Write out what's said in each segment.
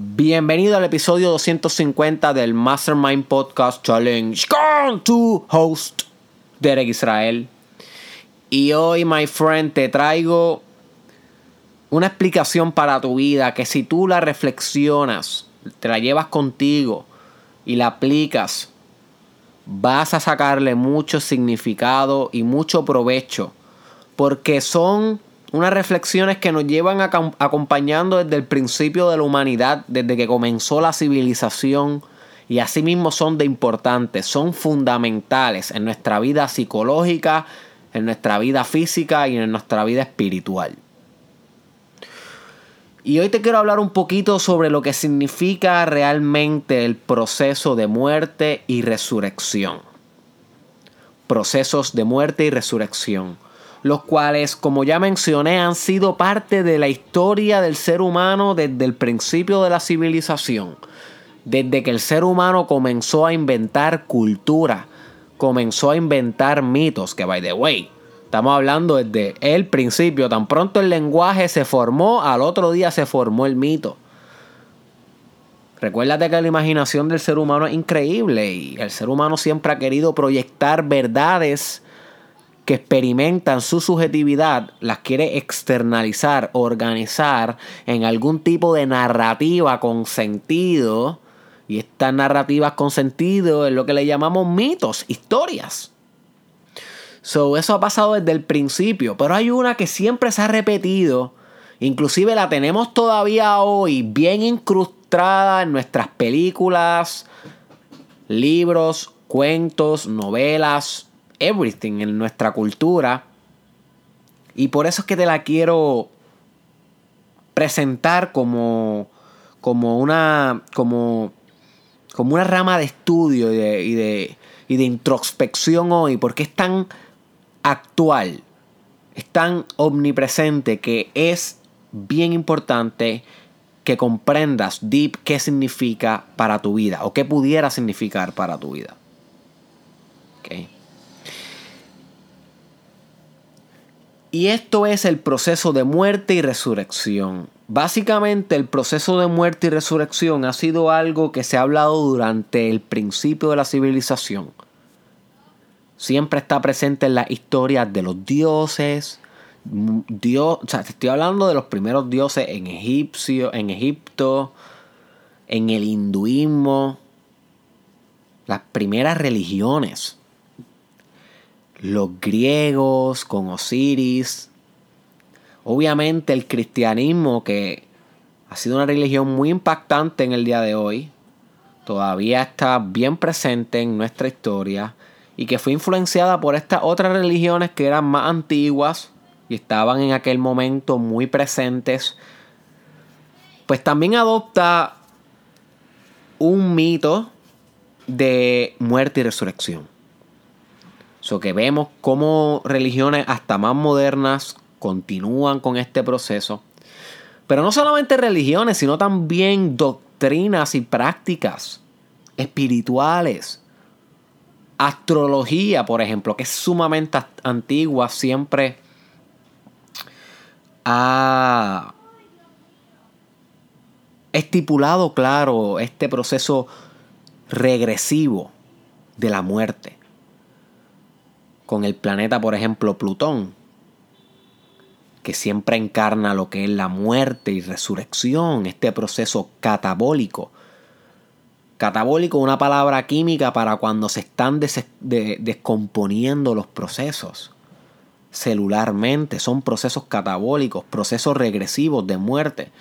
Bienvenido al episodio 250 del Mastermind Podcast Challenge con tu host, Derek Israel. Y hoy, my friend, te traigo una explicación para tu vida que si tú la reflexionas, te la llevas contigo y la aplicas, vas a sacarle mucho significado y mucho provecho. Porque son unas reflexiones que nos llevan acompañando desde el principio de la humanidad, desde que comenzó la civilización, y asimismo son de importantes, son fundamentales en nuestra vida psicológica, en nuestra vida física y en nuestra vida espiritual. Y hoy te quiero hablar un poquito sobre lo que significa realmente el proceso de muerte y resurrección. Procesos de muerte y resurrección los cuales, como ya mencioné, han sido parte de la historia del ser humano desde el principio de la civilización. Desde que el ser humano comenzó a inventar cultura, comenzó a inventar mitos, que by the way, estamos hablando desde el principio, tan pronto el lenguaje se formó, al otro día se formó el mito. Recuérdate que la imaginación del ser humano es increíble y el ser humano siempre ha querido proyectar verdades que experimentan su subjetividad las quiere externalizar, organizar en algún tipo de narrativa con sentido. Y estas narrativas con sentido es lo que le llamamos mitos, historias. So, eso ha pasado desde el principio, pero hay una que siempre se ha repetido, inclusive la tenemos todavía hoy bien incrustada en nuestras películas, libros, cuentos, novelas, everything en nuestra cultura. Y por eso es que te la quiero presentar como, como, una, como, como una rama de estudio y de, y, de, y de introspección hoy, porque es tan actual, es tan omnipresente que es bien importante que comprendas deep qué significa para tu vida o qué pudiera significar para tu vida. Okay. Y esto es el proceso de muerte y resurrección. Básicamente el proceso de muerte y resurrección ha sido algo que se ha hablado durante el principio de la civilización. Siempre está presente en las historias de los dioses. Dios, o sea, estoy hablando de los primeros dioses en, Egipcio, en Egipto, en el hinduismo, las primeras religiones los griegos con Osiris, obviamente el cristianismo que ha sido una religión muy impactante en el día de hoy, todavía está bien presente en nuestra historia y que fue influenciada por estas otras religiones que eran más antiguas y estaban en aquel momento muy presentes, pues también adopta un mito de muerte y resurrección. Que vemos cómo religiones hasta más modernas continúan con este proceso. Pero no solamente religiones, sino también doctrinas y prácticas espirituales. Astrología, por ejemplo, que es sumamente antigua, siempre ha estipulado claro este proceso regresivo de la muerte con el planeta, por ejemplo, Plutón, que siempre encarna lo que es la muerte y resurrección, este proceso catabólico. Catabólico, una palabra química para cuando se están descomponiendo los procesos celularmente. Son procesos catabólicos, procesos regresivos de muerte.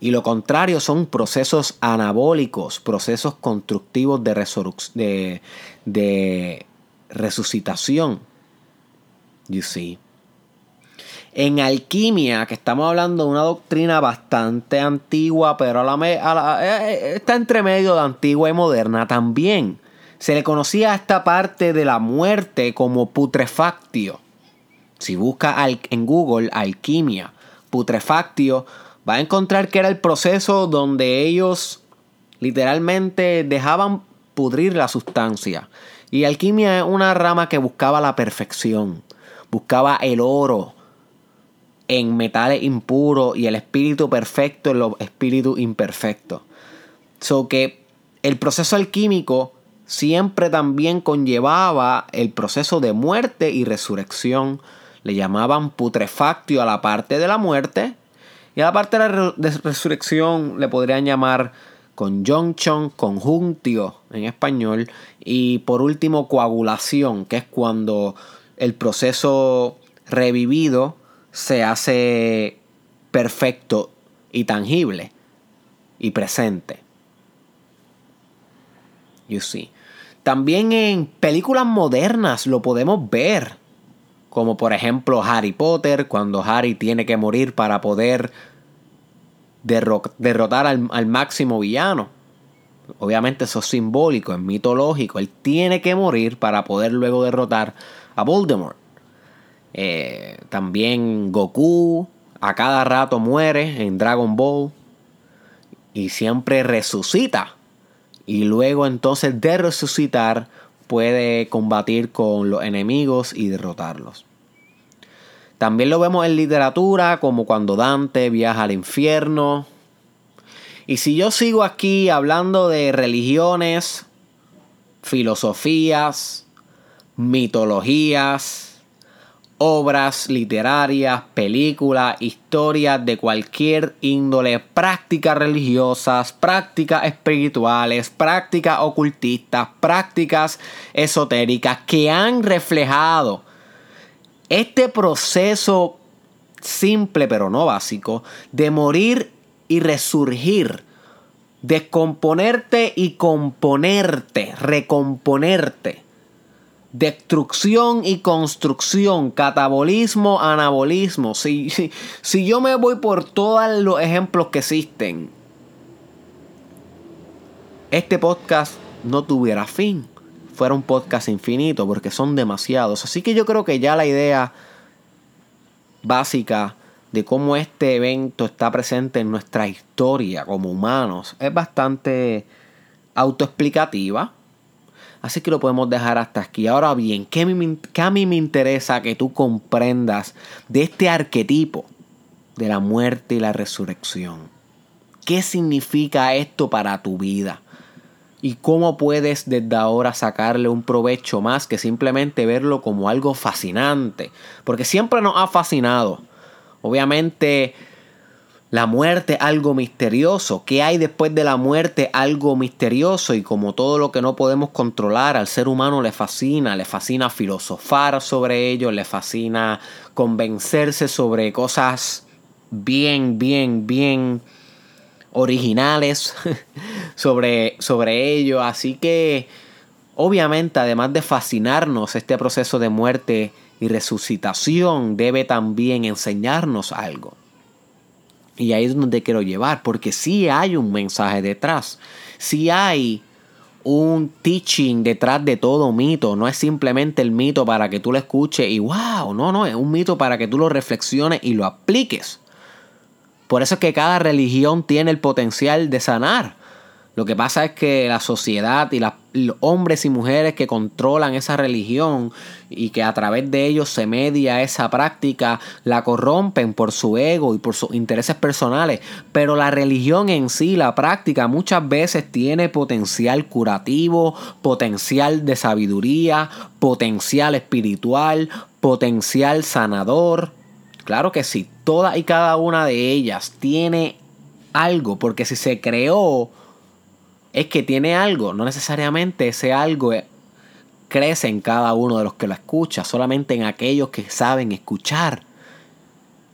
Y lo contrario son procesos anabólicos, procesos constructivos de, de, de resucitación. You see. En alquimia, que estamos hablando de una doctrina bastante antigua, pero eh, eh, está entre medio de antigua y moderna también. Se le conocía a esta parte de la muerte como putrefactio. Si busca en Google alquimia, putrefactio, va a encontrar que era el proceso donde ellos literalmente dejaban pudrir la sustancia y alquimia es una rama que buscaba la perfección, buscaba el oro, en metales impuros y el espíritu perfecto en los espíritus imperfectos. So que el proceso alquímico siempre también conllevaba el proceso de muerte y resurrección. Le llamaban putrefactio a la parte de la muerte y a la parte de la resurrección le podrían llamar conjunction, conjuntio en español y por último coagulación, que es cuando el proceso revivido se hace perfecto y tangible y presente. You see. También en películas modernas lo podemos ver. Como por ejemplo Harry Potter, cuando Harry tiene que morir para poder derrotar al, máximo villano. Obviamente eso es simbólico, es mitológico. Él tiene que morir para poder luego derrotar a Voldemort. Eh, también Goku a cada rato muere en Dragon Ball y siempre resucita. Y luego entonces de resucitar puede combatir con los enemigos y derrotarlos. También lo vemos en literatura como cuando Dante viaja al infierno. Y si yo sigo aquí hablando de religiones, filosofías, mitologías, obras literarias, películas, historias de cualquier índole, prácticas religiosas, prácticas espirituales, prácticas ocultistas, prácticas esotéricas que han reflejado este proceso simple pero no básico de morir y resurgir, descomponerte y componerte, recomponerte destrucción y construcción, catabolismo, anabolismo. Si, si, yo me voy por todos los ejemplos que existen, este podcast no tuviera fin. Fuera un podcast infinito porque son demasiados. Así que yo creo que ya la idea básica de cómo este evento está presente en nuestra historia como humanos es bastante autoexplicativa. Así que lo podemos dejar hasta aquí. Ahora bien, ¿qué, a mí me interesa que tú comprendas de este arquetipo de la muerte y la resurrección? ¿Qué significa esto para tu vida? ¿Y cómo puedes desde ahora sacarle un provecho más que simplemente verlo como algo fascinante? Porque siempre nos ha fascinado. Obviamente la muerte algo misterioso. ¿Qué hay después de la muerte? Algo misterioso. Y como todo lo que no podemos controlar, al ser humano le fascina. Le fascina filosofar sobre ello. Le fascina convencerse sobre cosas bien, bien, bien originales sobre, sobre ello. Así que, obviamente, además de fascinarnos este proceso de muerte y resucitación, debe también enseñarnos algo. Y ahí es donde quiero llevar, porque sí hay un mensaje detrás. Sí hay un teaching detrás de todo mito. No es simplemente el mito para que tú lo escuches y wow, no, no, es un mito para que tú lo reflexiones y lo apliques. Por eso es que cada religión tiene el potencial de sanar. Lo que pasa es que la sociedad y los hombres y mujeres que controlan esa religión y que a través de ellos se media esa práctica, la corrompen por su ego y por sus intereses personales. Pero la religión en sí, la práctica, muchas veces tiene potencial curativo, potencial de sabiduría, potencial espiritual, potencial sanador. Claro que sí, toda y cada una de ellas tiene algo, porque si se creó es que tiene algo, no necesariamente ese algo crece en cada uno de los que lo escucha, solamente en aquellos que saben escuchar.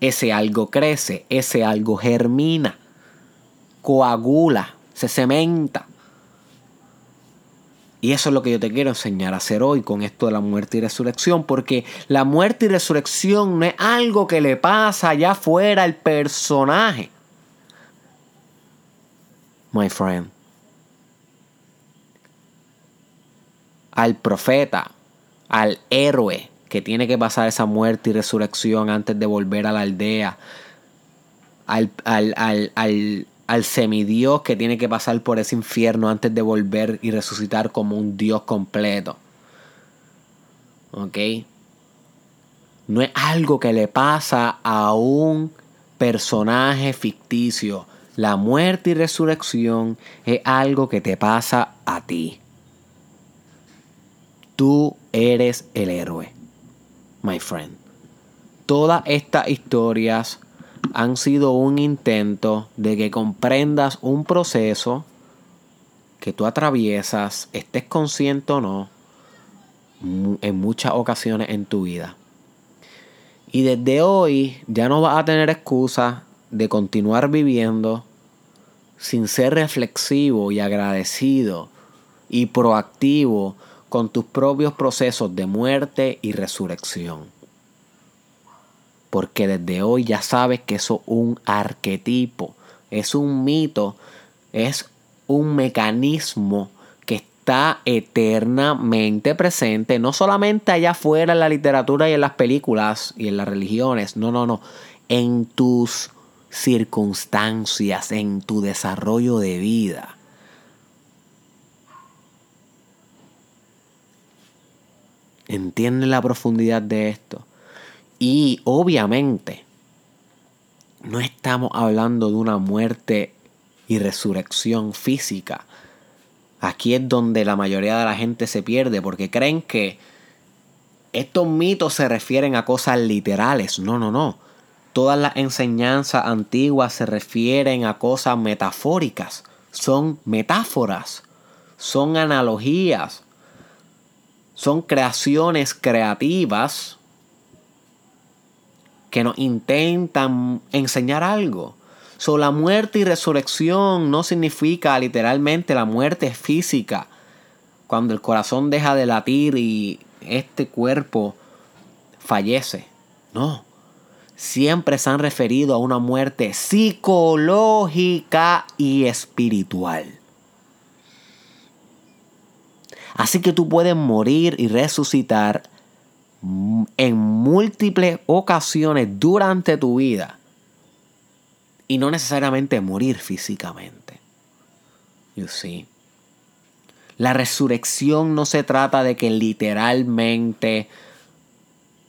Ese algo crece, ese algo germina, coagula, se cementa. Y eso es lo que yo te quiero enseñar a hacer hoy con esto de la muerte y resurrección, porque la muerte y resurrección no es algo que le pasa allá afuera al personaje. My friend. al profeta, al héroe que tiene que pasar esa muerte y resurrección antes de volver a la aldea, al, al, semidios que tiene que pasar por ese infierno antes de volver y resucitar como un Dios completo. ¿Ok? No es algo que le pasa a un personaje ficticio. La muerte y resurrección es algo que te pasa a ti. Tú eres el héroe, my friend. Todas estas historias han sido un intento de que comprendas un proceso que tú atraviesas, estés consciente o no, en muchas ocasiones en tu vida. Y desde hoy ya no vas a tener excusa de continuar viviendo sin ser reflexivo y agradecido y proactivo con tus propios procesos de muerte y resurrección. Porque desde hoy ya sabes que eso es un arquetipo, es un mito, es un mecanismo que está eternamente presente, no solamente allá afuera en la literatura y en las películas y en las religiones, no, no, no, en tus circunstancias, en tu desarrollo de vida. ¿Entienden la profundidad de esto? Y obviamente, no estamos hablando de una muerte y resurrección física. Aquí es donde la mayoría de la gente se pierde porque creen que estos mitos se refieren a cosas literales. No, no, no. Todas las enseñanzas antiguas se refieren a cosas metafóricas. Son metáforas. Son analogías. Son creaciones creativas que nos intentan enseñar algo. So, la muerte y resurrección no significa literalmente la muerte física. Cuando el corazón deja de latir y este cuerpo fallece. No. Siempre se han referido a una muerte psicológica y espiritual. Así que tú puedes morir y resucitar en múltiples ocasiones durante tu vida y no necesariamente morir físicamente. You see. La resurrección no se trata de que literalmente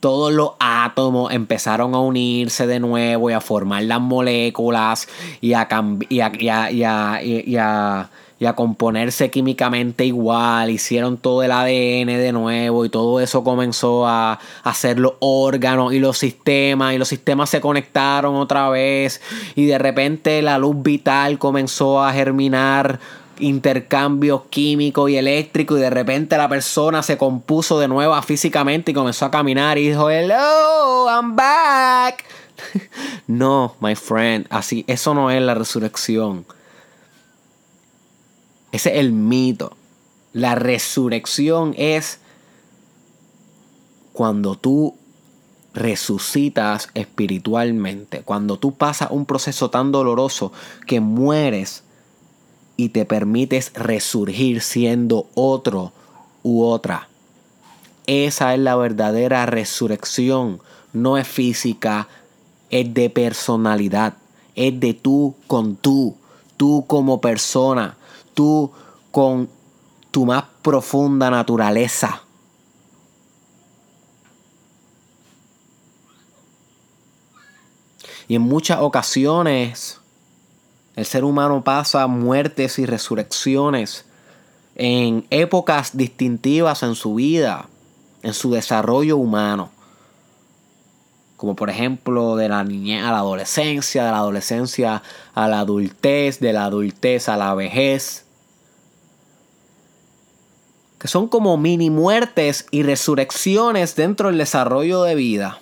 todos los átomos empezaron a unirse de nuevo y a formar las moléculas y a, y y a y a componerse químicamente igual, hicieron todo el ADN de nuevo y todo eso comenzó a, hacer los órganos y los sistemas y los sistemas se conectaron otra vez y de repente la luz vital comenzó a germinar intercambios químicos y eléctricos y de repente la persona se compuso de nuevo físicamente y comenzó a caminar y dijo, hello, I'm back. no, my friend, así, eso no es la resurrección. Ese es el mito. La resurrección es cuando tú resucitas espiritualmente, cuando tú pasas un proceso tan doloroso que mueres y te permites resurgir siendo otro u otra. Esa es la verdadera resurrección. No es física, es de personalidad, es de tú con tú, tú como persona tú con tu más profunda naturaleza. Y en muchas ocasiones el ser humano pasa muertes y resurrecciones en épocas distintivas en su vida, en su desarrollo humano. Como por ejemplo de la niñez a la adolescencia, de la adolescencia a la adultez, de la adultez a la vejez que son como mini muertes y resurrecciones dentro del desarrollo de vida.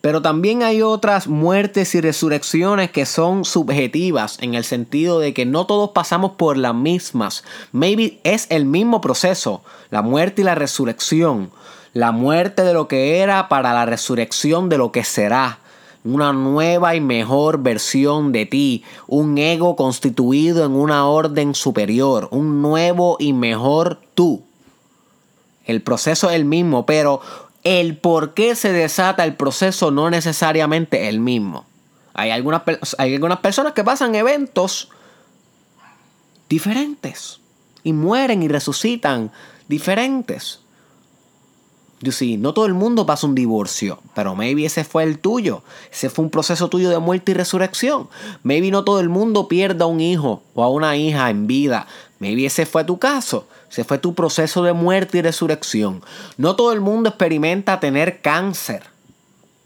Pero también hay otras muertes y resurrecciones que son subjetivas en el sentido de que no todos pasamos por las mismas. Maybe es el mismo proceso, la muerte y la resurrección. La muerte de lo que era para la resurrección de lo que será una nueva y mejor versión de ti, un ego constituido en una orden superior, un nuevo y mejor tú. El proceso es el mismo, pero el por qué se desata el proceso no necesariamente es el mismo. Hay algunas, hay algunas personas que pasan eventos diferentes y mueren y resucitan diferentes. You see, no todo el mundo pasa un divorcio, pero maybe ese fue el tuyo. Ese fue un proceso tuyo de muerte y resurrección. Maybe no todo el mundo pierda a un hijo o a una hija en vida. Maybe ese fue tu caso. Ese fue tu proceso de muerte y resurrección. No todo el mundo experimenta tener cáncer.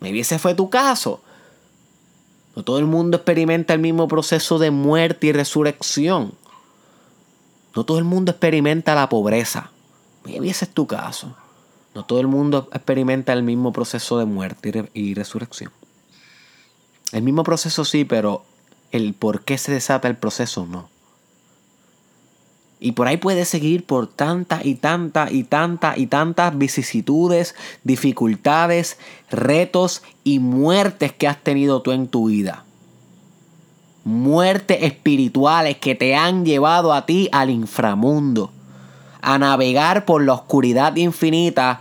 Maybe ese fue tu caso. No todo el mundo experimenta el mismo proceso de muerte y resurrección. No todo el mundo experimenta la pobreza. Maybe ese es tu caso. No todo el mundo experimenta el mismo proceso de muerte y, resurrección. El mismo proceso sí, pero el por qué se desata el proceso no. Y por ahí puedes seguir por tantas y tantas y tantas y tantas vicisitudes, dificultades, retos y muertes que has tenido tú en tu vida. Muertes espirituales que te han llevado a ti al inframundo a navegar por la oscuridad infinita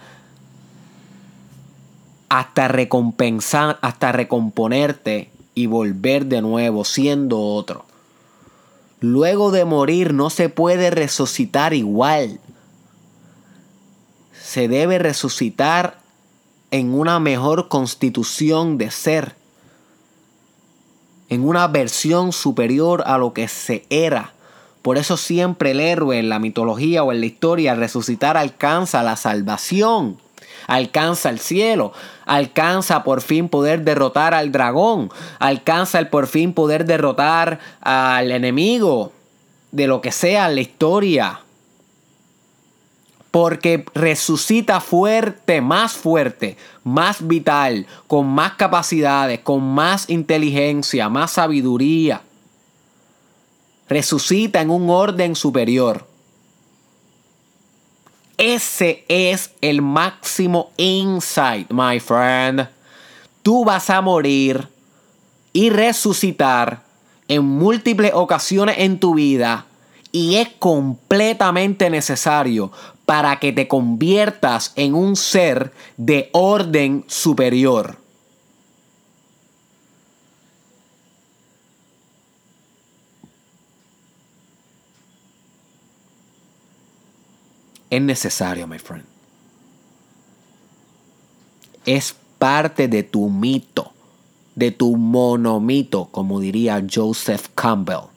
hasta recompensar, hasta recomponerte y volver de nuevo siendo otro. Luego de morir no se puede resucitar igual. Se debe resucitar en una mejor constitución de ser, en una versión superior a lo que se era por eso siempre el héroe en la mitología o en la historia resucitar alcanza la salvación, alcanza el cielo, alcanza por fin poder derrotar al dragón, alcanza el por fin poder derrotar al enemigo, de lo que sea la historia. Porque resucita fuerte, más fuerte, más vital, con más capacidades, con más inteligencia, más sabiduría resucita en un orden superior. Ese es el máximo insight, my friend. Tú vas a morir y resucitar en múltiples ocasiones en tu vida y es completamente necesario para que te conviertas en un ser de orden superior. Es necesario, my friend. Es parte de tu mito, de tu monomito, como diría Joseph Campbell,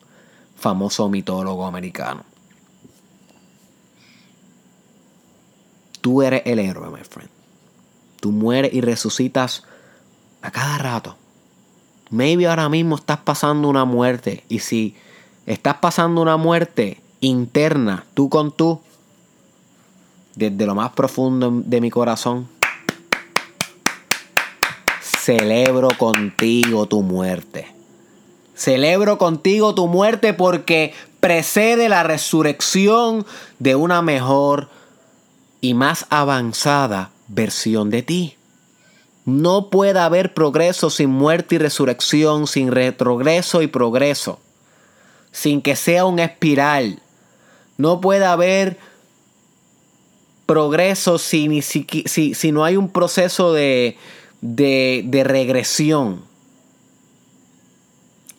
famoso mitólogo americano. Tú eres el héroe, my friend. Tú mueres y resucitas a cada rato. Maybe ahora mismo estás pasando una muerte. Y si estás pasando una muerte interna, tú con tú, desde lo más profundo de mi corazón, celebro contigo tu muerte. Celebro contigo tu muerte porque precede la resurrección de una mejor y más avanzada versión de ti. No puede haber progreso sin muerte y resurrección, sin retrogreso y progreso, sin que sea un espiral. No puede haber progreso si, si, si no hay un proceso de, de, regresión.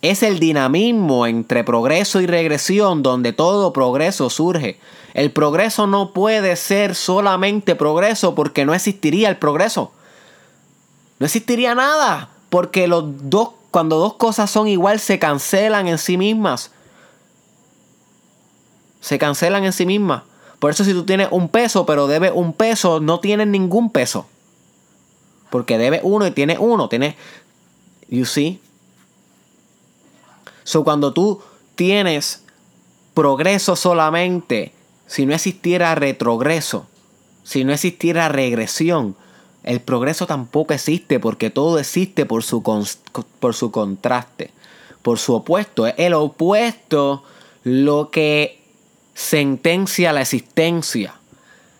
Es el dinamismo entre progreso y regresión donde todo progreso surge. El progreso no puede ser solamente progreso porque no existiría el progreso. No existiría nada porque los dos, cuando dos cosas son igual se cancelan en sí mismas. Se cancelan en sí mismas. Por eso si tú tienes un peso, pero debes un peso, no tienes ningún peso. Porque debes uno y tienes uno. Tienes, you see. So cuando tú tienes progreso solamente, si no existiera retrogreso, si no existiera regresión, el progreso tampoco existe porque todo existe por su, por su contraste, por su opuesto. Es el opuesto lo que sentencia la existencia.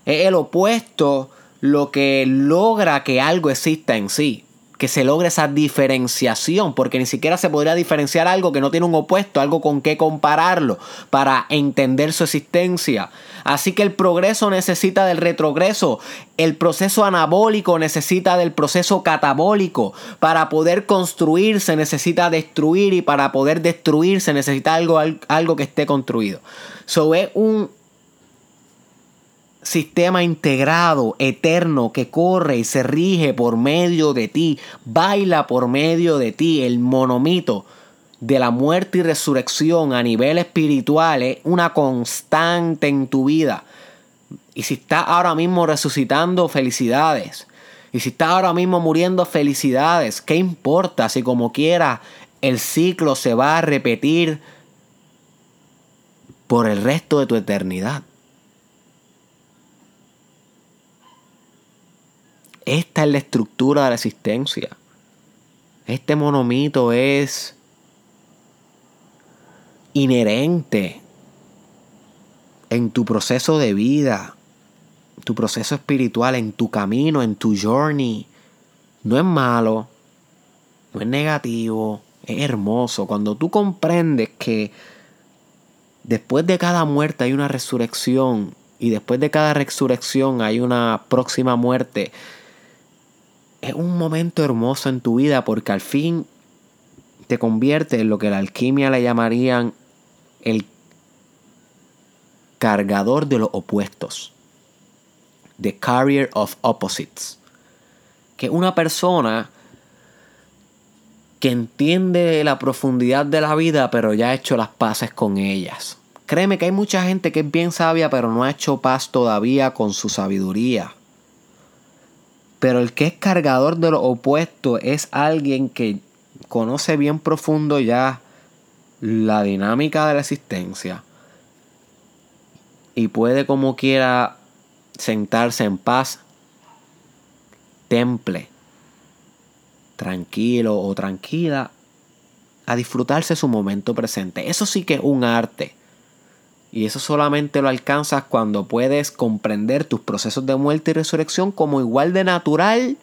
Es el opuesto lo que logra que algo exista en sí. Que se logre esa diferenciación, porque ni siquiera se podría diferenciar algo que no tiene un opuesto, algo con qué compararlo para entender su existencia. Así que el progreso necesita del retrogreso, el proceso anabólico necesita del proceso catabólico. Para poder construir se necesita destruir y para poder destruir se necesita algo, algo que esté construido. So es un sistema integrado, eterno, que corre y se rige por medio de ti, baila por medio de ti, el monomito de la muerte y resurrección a nivel espiritual es una constante en tu vida. Y si estás ahora mismo resucitando, felicidades. Y si estás ahora mismo muriendo, felicidades. ¿Qué importa si como quiera el ciclo se va a repetir por el resto de tu eternidad? Esta es la estructura de la existencia. Este monomito es inherente en tu proceso de vida, tu proceso espiritual, en tu camino, en tu journey. No es malo, no es negativo, es hermoso. Cuando tú comprendes que después de cada muerte hay una resurrección y después de cada resurrección hay una próxima muerte, es un momento hermoso en tu vida porque al fin te convierte en lo que la alquimia le llamarían el cargador de los opuestos. The carrier of opposites. Que una persona que entiende la profundidad de la vida, pero ya ha hecho las paces con ellas. Créeme que hay mucha gente que es bien sabia, pero no ha hecho paz todavía con su sabiduría. Pero el que es cargador de lo opuesto es alguien que conoce bien profundo ya la dinámica de la existencia y puede como quiera sentarse en paz, temple, tranquilo o tranquila, a disfrutarse su momento presente. Eso sí que es un arte. Y eso solamente lo alcanzas cuando puedes comprender tus procesos de muerte y resurrección como igual de natural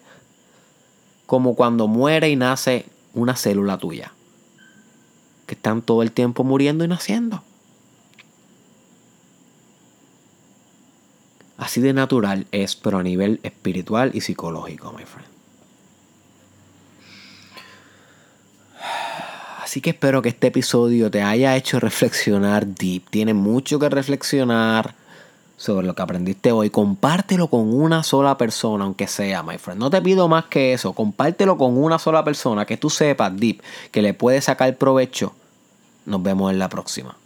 como cuando muere y nace una célula tuya que están todo el tiempo muriendo y naciendo. Así de natural es, pero a nivel espiritual y psicológico, my friend. Así que espero que este episodio te haya hecho reflexionar deep. Tiene mucho que reflexionar sobre lo que aprendiste hoy. Compártelo con una sola persona, aunque sea, my friend. No te pido más que eso. Compártelo con una sola persona que tú sepas, deep, que le puede sacar provecho. Nos vemos en la próxima.